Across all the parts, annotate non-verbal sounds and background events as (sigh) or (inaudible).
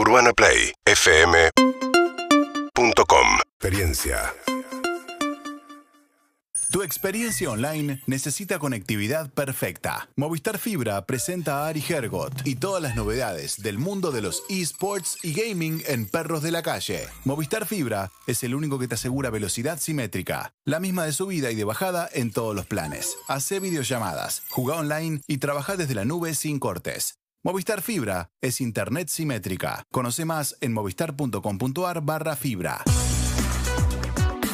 UrbanaPlayFM.com Experiencia. Tu experiencia online necesita conectividad perfecta. Movistar Fibra presenta a Ari Hergot y todas las novedades del mundo de los esports y gaming en perros de la calle. Movistar Fibra es el único que te asegura velocidad simétrica, la misma de subida y de bajada en todos los planes. Hace videollamadas, juega online y trabaja desde la nube sin cortes. Movistar Fibra es internet simétrica. Conoce más en movistar.com.ar barra fibra.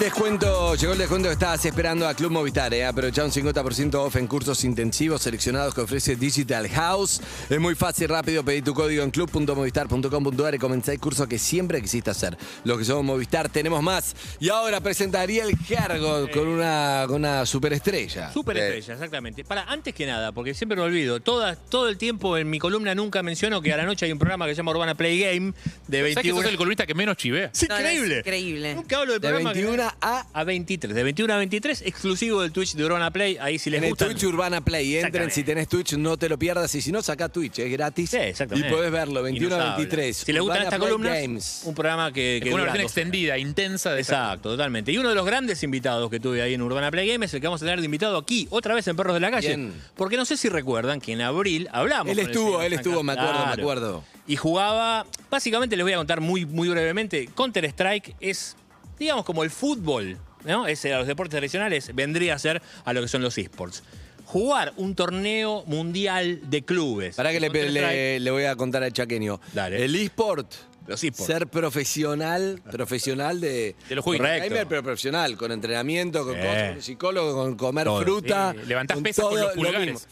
Descuento, llegó el descuento que estabas esperando a Club Movistar. ¿eh? Aprovecha un 50% off en cursos intensivos seleccionados que ofrece Digital House. Es muy fácil, rápido. Pedí tu código en club.movistar.com.ar y comenzá el curso que siempre quisiste hacer. Los que somos Movistar tenemos más. Y ahora presentaría el cargo con una, con una superestrella. Superestrella, exactamente. Para, antes que nada, porque siempre me olvido, toda, todo el tiempo en mi columna nunca menciono que a la noche hay un programa que se llama Urbana Play Game de ¿Sabes que 21. sos el columnista que menos chivea? Es No, no, es increíble. increíble. Nunca hablo del De programa. que- 21 a a 23. De 21 a 23, exclusivo del Twitch de Urbana Play. Ahí si les En el gusta. Twitch Urbana Play. Entren si tenés Twitch, no te lo pierdas. Y si no, saca Twitch, es gratis. Sí, exactamente. Y podés verlo, 21 a Inusable. 23. Si les gustan estas columnas, Games. un programa que, que Con una versión extendida, intensa de Exacto, totalmente. Y uno de los grandes invitados que tuve ahí en Urbana Play Game es el que vamos a tener de invitado aquí, otra vez en Perros de la Calle. Bien. Porque no sé si recuerdan que en abril hablamos. Él el estuvo, él estuvo, me acuerdo, me acuerdo. Y jugaba, básicamente les voy a contar muy, muy brevemente, Counter-Strike es, digamos, como el fútbol, ¿no? Es, a los deportes tradicionales vendría a ser a lo que son los esports. Jugar un torneo mundial de clubes. Para que le, Counter-Strike, le- le voy a contar al chaqueño. Dale. El eSport. Los esports. Ser profesional, profesional de, De los juegos. Pero profesional, con entrenamiento, con Sí. cosas, con psicólogo, con comer Todo. fruta. Eh, levantás pesas con los lo pulgares.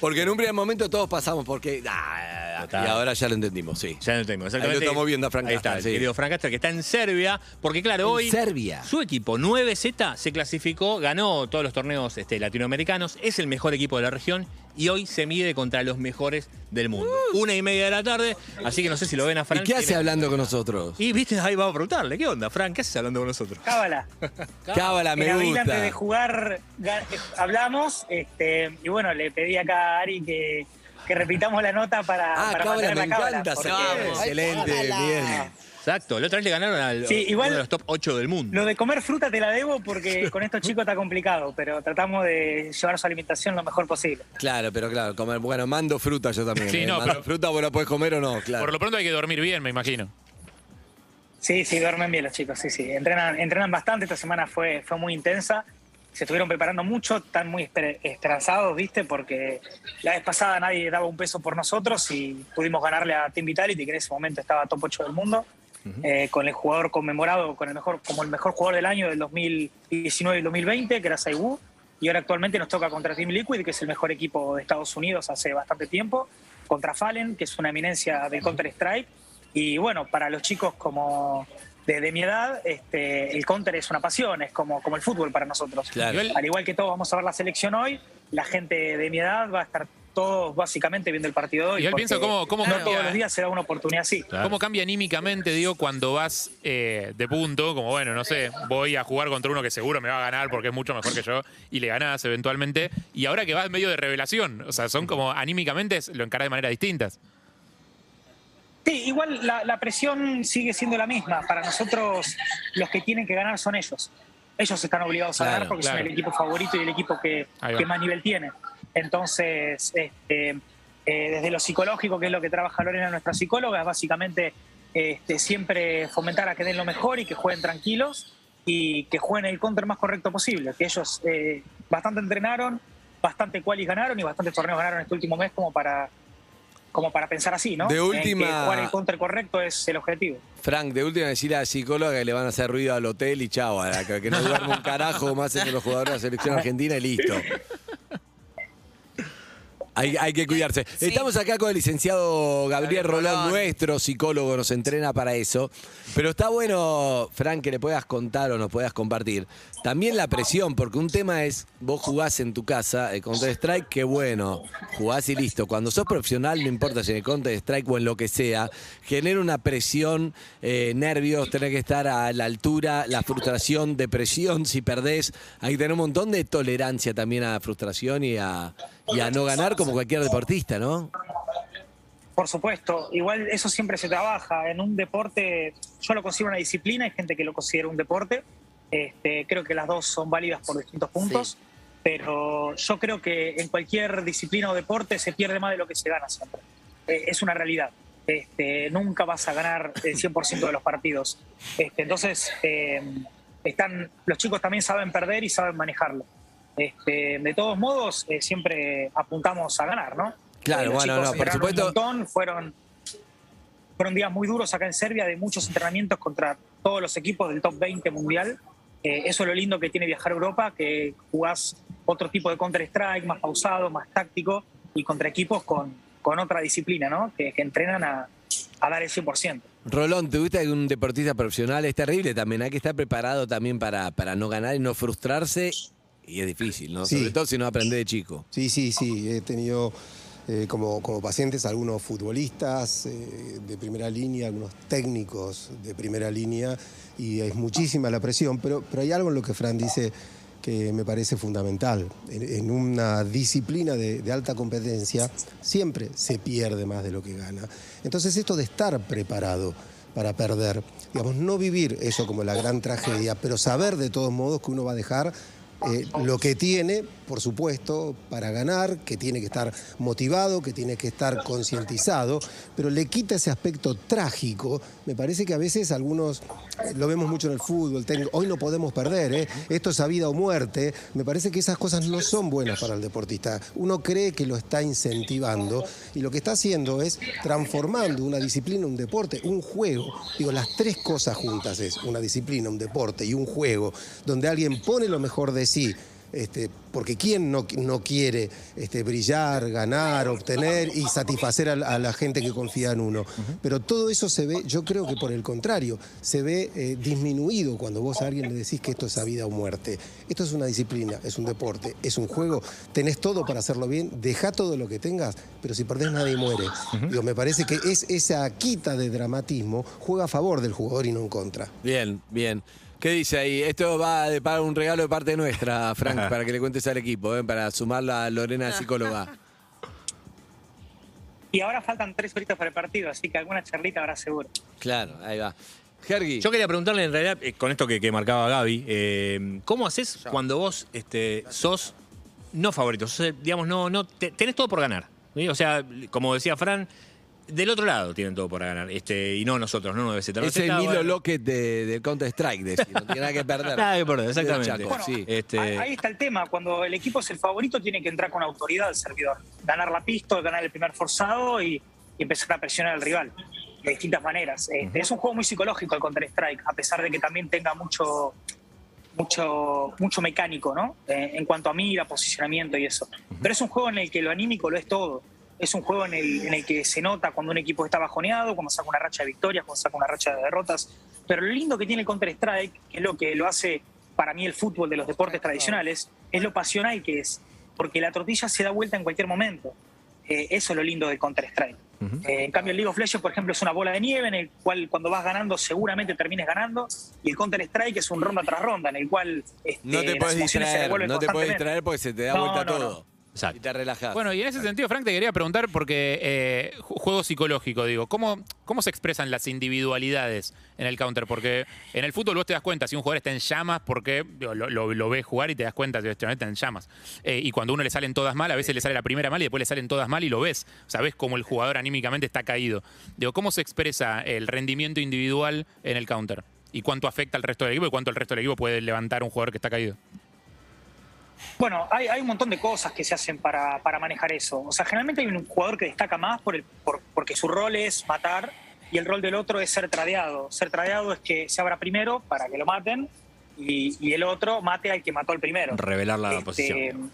Porque en un primer momento todos pasamos porque. ah, Total. y ahora ya lo entendimos, sí. Ya lo tengo, Ahí exactamente. lo estamos viendo a Frank Ahí está, Castor, el sí. querido Frank que está en Serbia, porque claro, En hoy Serbia. su equipo 9Z se clasificó, ganó todos los torneos este, latinoamericanos, es el mejor equipo de la región y hoy se mide contra los mejores del mundo. Una y media de la tarde, así que no sé si lo ven a Uh. ¿Y Frank. qué hace hablando con nosotros? Y viste, ahí vamos a preguntarle, ¿qué onda, Frank? ¿Qué haces hablando con nosotros? Cábala. (laughs) Cábala, me abril, antes de gusta. jugar, ga- eh, hablamos este, y bueno, le pedí acá a Ari que, que repitamos la nota para, Ah, para cábala, me la cábala. encanta. porque sí. Excelente, bien. Exacto, la otra vez le ganaron al Sí, igual- uno de los top 8 del mundo. Lo de comer fruta te la debo porque (laughs) con estos chicos está complicado, pero tratamos de llevar su alimentación lo mejor posible. Claro, pero claro, comer. Bueno, mando fruta yo también. Sí, ¿eh? no, Mando pero- fruta, vos la podés comer o no, claro. Por lo pronto hay que dormir bien, me imagino. Sí, sí, duermen bien los chicos, sí, sí. Entrenan, entrenan bastante, esta semana fue, fue muy intensa. Se estuvieron preparando mucho, están muy esper- esperanzados, ¿viste? Porque la vez pasada nadie daba un peso por nosotros y pudimos ganarle a Team Vitality, que en ese momento estaba top 8 del mundo, eh, con el jugador conmemorado con el mejor, como el mejor jugador del año del 2019 y 2020, que era Saiwu. Y ahora actualmente nos toca contra Team Liquid, que es el mejor equipo de Estados Unidos hace bastante tiempo, contra Fallen, que es una eminencia del Counter-Strike. Y bueno, para los chicos como de, de mi edad, este, el counter es una pasión, es como, como el fútbol para nosotros. Claro. Al igual que todos vamos a ver la selección hoy, la gente de mi edad va a estar todos básicamente viendo el partido de hoy. Porque pienso cómo- cómo no cambia- todos los días se da una oportunidad así. ¿Cómo cambia anímicamente, digo, cuando vas eh, de punto? Como, bueno, no sé, voy a jugar contra uno que seguro me va a ganar porque es mucho mejor que yo y le ganás eventualmente. Y ahora que vas medio de revelación, o sea, son como anímicamente lo encarás de maneras distintas. Sí, igual la, la presión sigue siendo la misma. Para nosotros los que tienen que ganar son ellos. Ellos están obligados a Claro, ganar porque claro. son el equipo favorito y el equipo que más nivel tiene. Entonces, este, eh, desde lo psicológico, que es lo que trabaja Lorena, nuestra psicóloga, es básicamente este, siempre fomentar a que den lo mejor y que jueguen tranquilos y que jueguen el counter más correcto posible. Que ellos eh, bastante entrenaron, bastante qualis ganaron y bastantes torneos ganaron este último mes como para como para pensar así, ¿no? De En que última- jugar el counter correcto es el objetivo. Frank, de última decir a la psicóloga que le van a hacer ruido al hotel y chao, que, que no duerme un carajo más entre los jugadores de la selección (laughs) argentina y listo. Hay, hay que cuidarse. Estamos acá con el licenciado Gabriel Gabriel Rolón, Rolón. nuestro psicólogo, nos entrena para eso. Pero está bueno, Frank, que le puedas contar o nos puedas compartir. También la presión, porque un tema es, vos jugás en tu casa, el Counter-Strike, qué bueno, jugás y listo. Cuando sos profesional, no importa si en el Counter-Strike o en lo que sea, genera una presión, eh, nervios, tener que estar a la altura, la frustración, depresión, si perdés. Hay que tener un montón de tolerancia también a la frustración y a, y a no ganar como cualquier deportista, ¿no? Por supuesto, igual eso siempre se trabaja. En un deporte, yo lo considero una disciplina, hay gente que lo considera un deporte. Este, creo que las dos son válidas por distintos puntos, pero yo creo que en cualquier disciplina o deporte se pierde más de lo que se gana siempre. Eh, es una realidad. Este, nunca vas a ganar el 100% de los partidos. Este, entonces, eh, están, los chicos también saben perder y saben manejarlo. Este, de todos modos, eh, siempre apuntamos a ganar, ¿no? Claro, Eh, bueno, no, por supuesto. Un montón, fueron, fueron días muy duros acá en Serbia, de muchos entrenamientos contra todos los equipos del top 20 mundial. Eh, eso es lo lindo que tiene viajar a Europa, que jugás otro tipo de Counter-Strike, más pausado, más táctico, y contra equipos con, con otra disciplina, ¿no? Que, que entrenan a, a dar el 100%. Rolón, ¿te gusta que un deportista profesional? Es terrible también, hay que estar preparado también para, para no ganar y no frustrarse. Y es difícil, ¿no? Sí. Sobre todo si no aprende de chico. Sí, sí, sí. He tenido eh, como, como pacientes algunos futbolistas eh, de primera línea, algunos técnicos de primera línea, y es muchísima la presión, pero, pero hay algo en lo que Fran dice que me parece fundamental. En, en una disciplina de, de alta competencia siempre se pierde más de lo que gana. Entonces esto de estar preparado para perder, digamos, no vivir eso como la gran tragedia, pero saber de todos modos que uno va a dejar eh, lo que tiene, por supuesto, para ganar, que tiene que estar motivado, que tiene que estar concientizado, pero le quita ese aspecto trágico. Me parece que a veces algunos, eh, lo vemos mucho en el fútbol, técnico, hoy no podemos perder, ¿eh? esto es a vida o muerte. Me parece que esas cosas no son buenas para el deportista. Uno cree que lo está incentivando y lo que está haciendo es transformando una disciplina, un deporte, un juego. Digo, las tres cosas juntas es una disciplina, un deporte y un juego, donde alguien pone lo mejor de sí. Este, porque quién no, no quiere este, brillar, ganar, obtener y satisfacer a, la- a la gente que confía en uno. Pero todo eso se ve, yo creo que por el contrario, se ve eh, disminuido cuando vos a alguien le decís que esto es a vida o muerte. Esto es una disciplina, es un deporte, es un juego, tenés todo para hacerlo bien, deja todo lo que tengas, pero si perdés nadie muere. Digo, me parece que es esa quita de dramatismo juega a favor del jugador y no en contra. Bien, bien. ¿Qué dice ahí? Esto va de para un regalo de parte nuestra, Frank, para que le cuentes al equipo, ¿eh? para sumarla a Lorena psicóloga. (laughs) Y ahora faltan tres horitas para el partido, así que alguna charlita habrá seguro. Claro, ahí va. Hergy. Yo quería preguntarle en realidad, eh, con esto que, que marcaba Gaby, eh, ¿cómo haces cuando vos este, sos no favorito? Sos, digamos, no, no, te- tenés todo por ganar. ¿sí? O sea, como decía Fran, del otro lado tienen todo por ganar. Este, y no nosotros, no 9 es el Milo Lockett de, del Counter-Strike, decir, no tiene nada que perder. (laughs) Nada que perder, exactamente. Chaco, Bueno, sí. Este, Ahí, está el tema. Cuando el equipo es el favorito, tiene que entrar con autoridad al servidor. Ganar la pista, ganar el primer forzado y, y empezar a presionar al rival de distintas maneras. Este, Es un juego muy psicológico el Counter-Strike, a pesar de que también tenga mucho, mucho, mucho mecánico, ¿no? Eh, en cuanto a mira, posicionamiento y eso. Pero es un juego en el que lo anímico lo es todo. Es un juego en el, en el que se nota cuando un equipo está bajoneado, cuando saca una racha de victorias, cuando saca una racha de derrotas. Pero lo lindo que tiene el Counter-Strike, que es lo que lo hace para mí el fútbol de los deportes tradicionales, es lo pasional que es. Porque la tortilla se da vuelta en cualquier momento. Eh, eso es lo lindo del Counter-Strike. Eh, en cambio, el League of Legends, por ejemplo, es una bola de nieve en el cual cuando vas ganando seguramente termines ganando. Y el Counter-Strike es un ronda tras ronda en el cual este, No te las puedes emociones se distraer, devuelven no te puedes distraer porque se te da No, vuelta no, no. Exacto. Y te relajas. Bueno, y en ese sentido, Frank, te quería preguntar, porque eh, ju- juego psicológico, digo, ¿cómo, ¿cómo se expresan las individualidades en el counter? Porque en el fútbol vos te das cuenta si un jugador está en llamas, porque digo, lo, lo- lo ves jugar y te das cuenta si este está en llamas. Eh, y cuando a uno le salen todas mal, a veces le sale la primera mal y después le salen todas mal y lo ves. O sea, ves cómo el jugador anímicamente está caído. Digo, ¿cómo se expresa el rendimiento individual en el counter? ¿Y cuánto afecta al resto del equipo y cuánto el resto del equipo puede levantar un jugador que está caído? Bueno, hay, hay un montón de cosas que se hacen para, para manejar eso. O sea, generalmente hay un jugador que destaca más por el, por- porque su rol es matar y el rol del otro es ser tradeado. Ser tradeado es que se abra primero para que lo maten y, y el otro mate al que mató al primero. Revelar la Este, posición.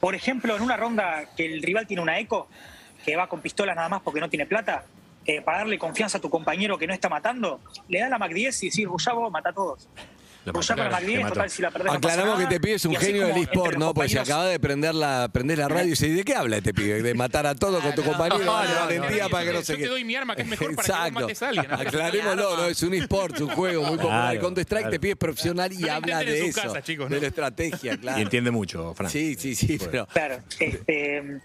Por ejemplo, en una ronda que el rival tiene una eco, que va con pistolas nada más porque no tiene plata, eh, para darle confianza a tu compañero que no está matando, le da la Mac 10 y decís, vos, mata a todos. Lo Rullá mató, con la Mac te 10, mató. total, si la perdés no Aclaramos que te pides un Y así genio del eSport, ¿no? Porque se acaba de prender la, prendés la radio y dice, ¿de qué habla este pibe? De matar a todo con tu compañero, no, de no, valentía no, para que no se yo te quede. doy mi arma, que es mejor para que vos mates a alguien. Aclarémoslo, no, es un eSport, un juego muy popular. Claro, El Counter-Strike claro. te pides profesional y No habla de eso. De ¿no? la estrategia, (laughs) claro. Y entiende mucho, Fran. Sí, sí, sí, pero... Claro, este,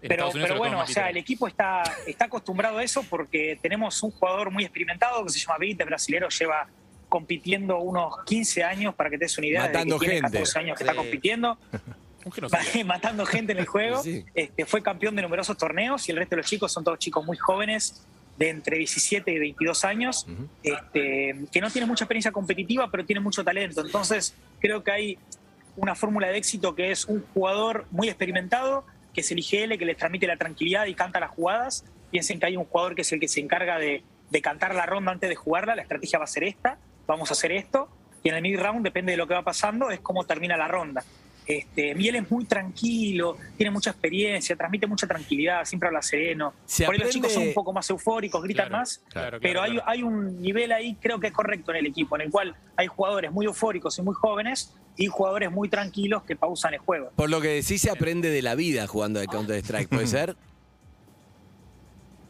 Pero, se bueno, o sea, el equipo está, está acostumbrado a eso porque tenemos un jugador muy experimentado que se llama Benítez, brasilero, lleva compitiendo unos 15 años, para que te des una idea, Matando desde que tiene gente. 14 años que Sí. está compitiendo, (laughs) (laughs) matando gente en el juego. Sí. Este, fue campeón de numerosos torneos y el resto de los chicos son todos chicos muy jóvenes, de entre 17 y 22 años, este, que no tienen mucha experiencia competitiva, pero tienen mucho talento. Entonces, creo que hay una fórmula de éxito que es un jugador muy experimentado, que es el IGL, que les transmite la tranquilidad y canta las jugadas. Piensen que hay un jugador que es el que se encarga de, de cantar la ronda antes de jugarla. La estrategia va a ser esta, vamos a hacer esto. Y en el mid-round, depende de lo que va pasando, es cómo termina la ronda. Este, Miel es muy tranquilo, tiene mucha experiencia, transmite mucha tranquilidad, siempre habla sereno. Se Por ahí los chicos son un poco más eufóricos, gritan Claro, más, claro, claro, pero hay, hay un nivel ahí, creo que es correcto en el equipo, en el cual hay jugadores muy eufóricos y muy jóvenes y jugadores muy tranquilos que pausan el juego. Por lo que decís, se aprende de la vida jugando de Counter-Strike, ¿puede (laughs) ser?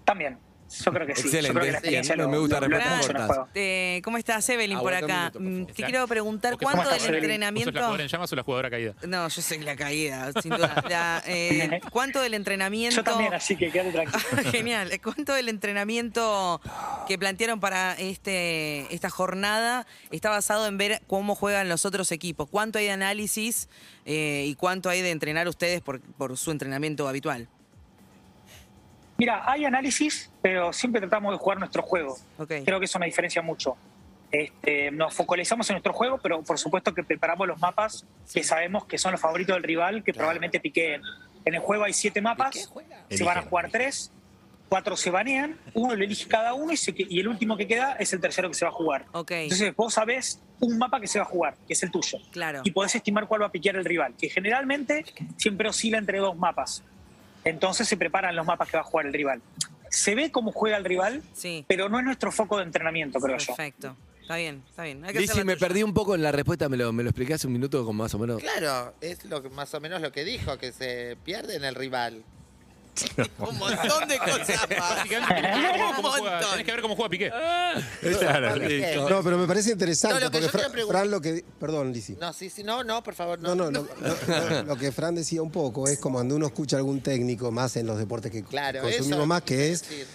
También, yo creo que sí. Excelente, Yo creo que la experiencia bien, lo, me gusta lo- mucho. Eh, ¿Cómo estás, Evelyn, por acá? minuto, por Mm. Te quiero preguntar, Porque ¿cuánto ¿cómo del la entrenamiento...? jugadora en llamas o la jugadora caída? No, yo soy la caída, sin duda. La, eh, (laughs) ¿Cuánto del entrenamiento...? Yo también, así que quédate tranquilo. (laughs) Genial. ¿Cuánto del entrenamiento que plantearon para este, esta jornada está basado en ver cómo juegan los otros equipos? ¿Cuánto hay de análisis eh, y cuánto hay de entrenar ustedes por, por su entrenamiento habitual? Mira, hay análisis, pero siempre tratamos de jugar nuestro juego. Ok. Creo que eso nos diferencia mucho. Este, nos focalizamos en nuestro juego, pero por supuesto que preparamos los mapas que sabemos que son los favoritos del rival, que probablemente piqueen. En el juego hay siete mapas, se van a jugar tres, cuatro se banean, uno lo elige cada uno y, se y el último que queda es el tercero que se va a jugar. Ok. Entonces vos sabés un mapa que se va a jugar, que es el tuyo. Claro. Y podés estimar cuál va a piquear el rival, que generalmente siempre oscila entre dos mapas. Entonces se preparan los mapas que va a jugar el rival. Se ve cómo juega el rival, Sí. pero no es nuestro foco de entrenamiento, creo yo. Perfecto. Está bien, está bien. Hay que la me perdí un poco en la respuesta, ¿me lo, me lo explicás un minuto como más o menos? Claro, es lo que, más o menos lo que dijo, que se pierde en el rival. (laughs) Un montón de cosas. (laughs) Básicamente, tenés que ver cómo- cómo Un juega- montón. tenés que ver cómo juega Piqué. (laughs) Listo. No, pero me parece interesante No, lo que porque yo Fra- quiero preguntar- Fran lo que... Perdón, Lisi. No, sí, sí, no, no, por favor, No, no. no, no, lo, lo- lo que Fran decía un poco es como cuando uno escucha a algún técnico más en los deportes que Claro, consumimos eso más, que es decir.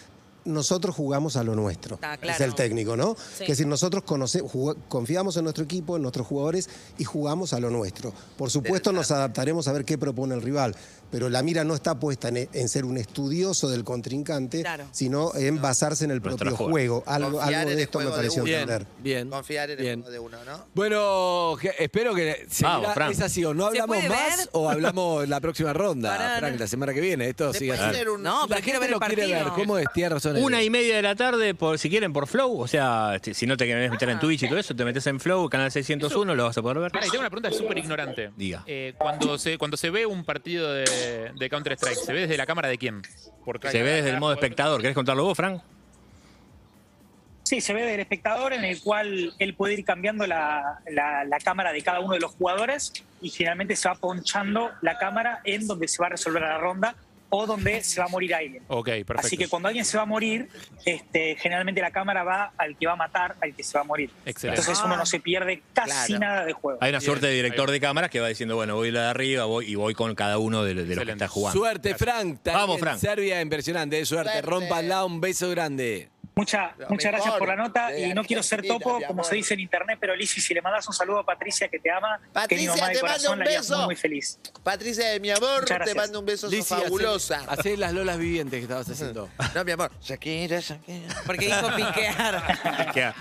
nosotros jugamos a lo nuestro. Ah, claro. Es el técnico, ¿no? Sí. Es decir, nosotros conoce- confiamos en nuestro equipo, en nuestros jugadores y jugamos a lo nuestro. Por supuesto, nos adaptaremos a ver qué propone el rival, pero la mira no está puesta en, en ser un estudioso del contrincante, Claro. sino en basarse en el Nuestra propio juego. Algo, de esto me de pareció uno. Bien, entender. bien. Confiar en el bien. juego de uno, ¿no? Bueno, que- espero que Vamos, Fran. es así o no ¿Se hablamos más ver? o hablamos en la próxima ronda, Pará, Frank, la semana que viene. Esto ¿Se sigue así. un- No, pero quiero ver el quiere partido. ver, ¿cómo es? Tiene razón. Una y media de la tarde, por si quieren, por Flow. O sea, este, si no te querés meter en Twitch y todo eso, te metes en Flow, canal 601, lo vas a poder ver. Pará, y tengo una pregunta súper ignorante. Diga. Eh, cuando, se, cuando se ve un partido de, de Counter-Strike, ¿se ve desde la cámara de quién? Porque Se ve desde el modo espectador. ¿Querés contarlo vos, Frank? Sí, se ve del espectador en el cual él puede ir cambiando la, la- la cámara de cada uno de los jugadores y generalmente se va ponchando la cámara en donde se va a resolver la ronda o donde se va a morir alguien. Ok, perfecto. Así que cuando alguien se va a morir, este, generalmente la cámara va al que va a matar, al que se va a morir. Excelente. Entonces uno no se pierde casi Claro. nada de juego. Hay una Bien, suerte de director de cámaras que va diciendo, bueno, voy a la de arriba voy, y voy con cada uno de, de los que está jugando. Suerte, Frank. Vamos, Frank. Serbia, impresionante. eh, Suerte. Suerte. Rómpanla. Un beso grande. Mucha- muchas gracias por la nota y no quiero ser topo, como se dice en internet, pero Lizzy, si le mandas un saludo a Patricia que te ama, que es mi Patricia, mamá de te mando corazón, un la muy, muy feliz. Patricia, de mi amor, te mando un beso, sos fabulosa. Hacé las lolas vivientes que estabas haciendo. No, mi amor. Shakira, Shakira. Porque dijo piquear. (laughs)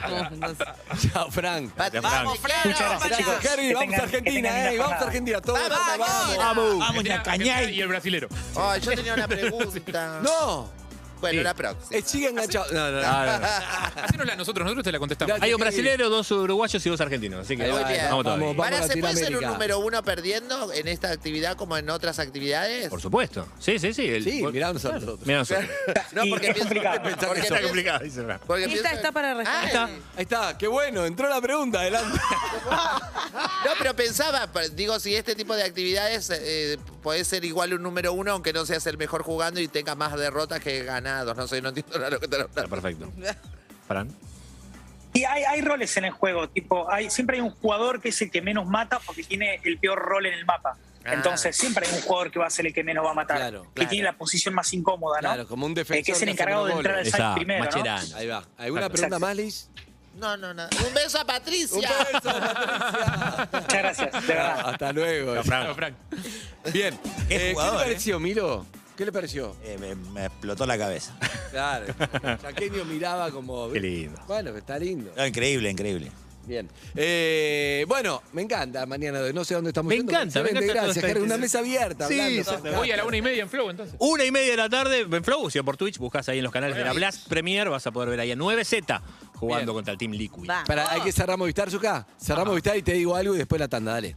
Chao, Frank. Patricia, Vamos, Frank. Muchas gracias, Gracias, chicos. Harry. Que Vamos a que Argentina, eh. Vamos a. Argentina. Todos, Vamos, vamos. Vamos. Vamos a cañar. Y el brasilero. Ay, yo tenía una pregunta. No. Bueno, Sí. la próxima. Eh, sigue enganchado. No, no, no. Ah, no. Hacenosla a nosotros, nosotros te la contestamos. Hay un brasilero, dos uruguayos y dos argentinos. Así que Ahí va, Muy bien. vamos todavía. vamos, ¿Para a se puede ser un Latinoamérica. número uno perdiendo en esta actividad como en otras actividades? Por supuesto. Sí, sí, sí. El- Sí, vos- mirá nosotros. Mirá nosotros. (laughs) No, porque es pienso, complicado. porque Pensá que pienso- está complicado, dice porque Esta pienso- está para responder. Ay, Ahí está, qué bueno, entró la pregunta, adelante. (laughs) No, pero pensaba, pero digo, si este tipo de actividades eh, puede ser igual un número uno, aunque no seas el mejor jugando y tenga más derrotas que ganados. No sé, no entiendo nada de lo que te Está perfecto. (laughs) Fran. Y hay, hay roles en el juego, tipo, hay, siempre hay un jugador que es el que menos mata porque tiene el peor rol en el mapa. Ah. Entonces siempre hay un jugador que va a ser el que menos va a matar, Claro, que tiene la posición más incómoda, ¿no? Claro, como un defensor. Eh, que es el encargado de entrar al site primero, ¿no? Ahí va. ¿Alguna Exacto. pregunta más, Liz? No, no, nada. Un beso a Patricia. Un beso, Patricia. Muchas gracias, de verdad. Hasta luego. Chao, Frank. Bien. Qué Eh, ¿Qué jugador, le eh. pareció, Milo? ¿Qué le pareció? Eh, me, me explotó la cabeza. (laughs) Claro. Chaqueño miraba como. Qué lindo. Bueno, que está lindo. No, increíble, increíble. Bien. Eh, bueno, me encanta mañana de no sé dónde estamos Me yendo, encanta, me excelente, encanta todo Gracias, esto. Jerry, Una mesa abierta. Sí, hablando. exacto. Voy a la una y media en Flow, entonces. Una y media de la tarde en Flow, si por Twitch, buscas ahí en los canales de la Blast Premier, vas a poder ver ahí a 9Z jugando Bien. contra el Team Liquid. Para, hay que cerrar Movistar, Zucca. Cerramos Movistar y te digo algo y después la tanda, dale.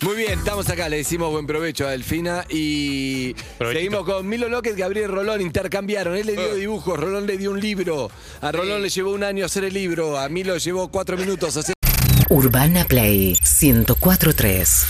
Muy bien, estamos acá, le decimos buen provecho a Delfina y Provechito. seguimos con Milo López, Gabriel Rolón, intercambiaron. Él le dio dibujos, Rolón le dio un libro. A Rolón le llevó un año hacer el libro, a Milo llevó cuatro minutos hacer. Urbana Play 1043.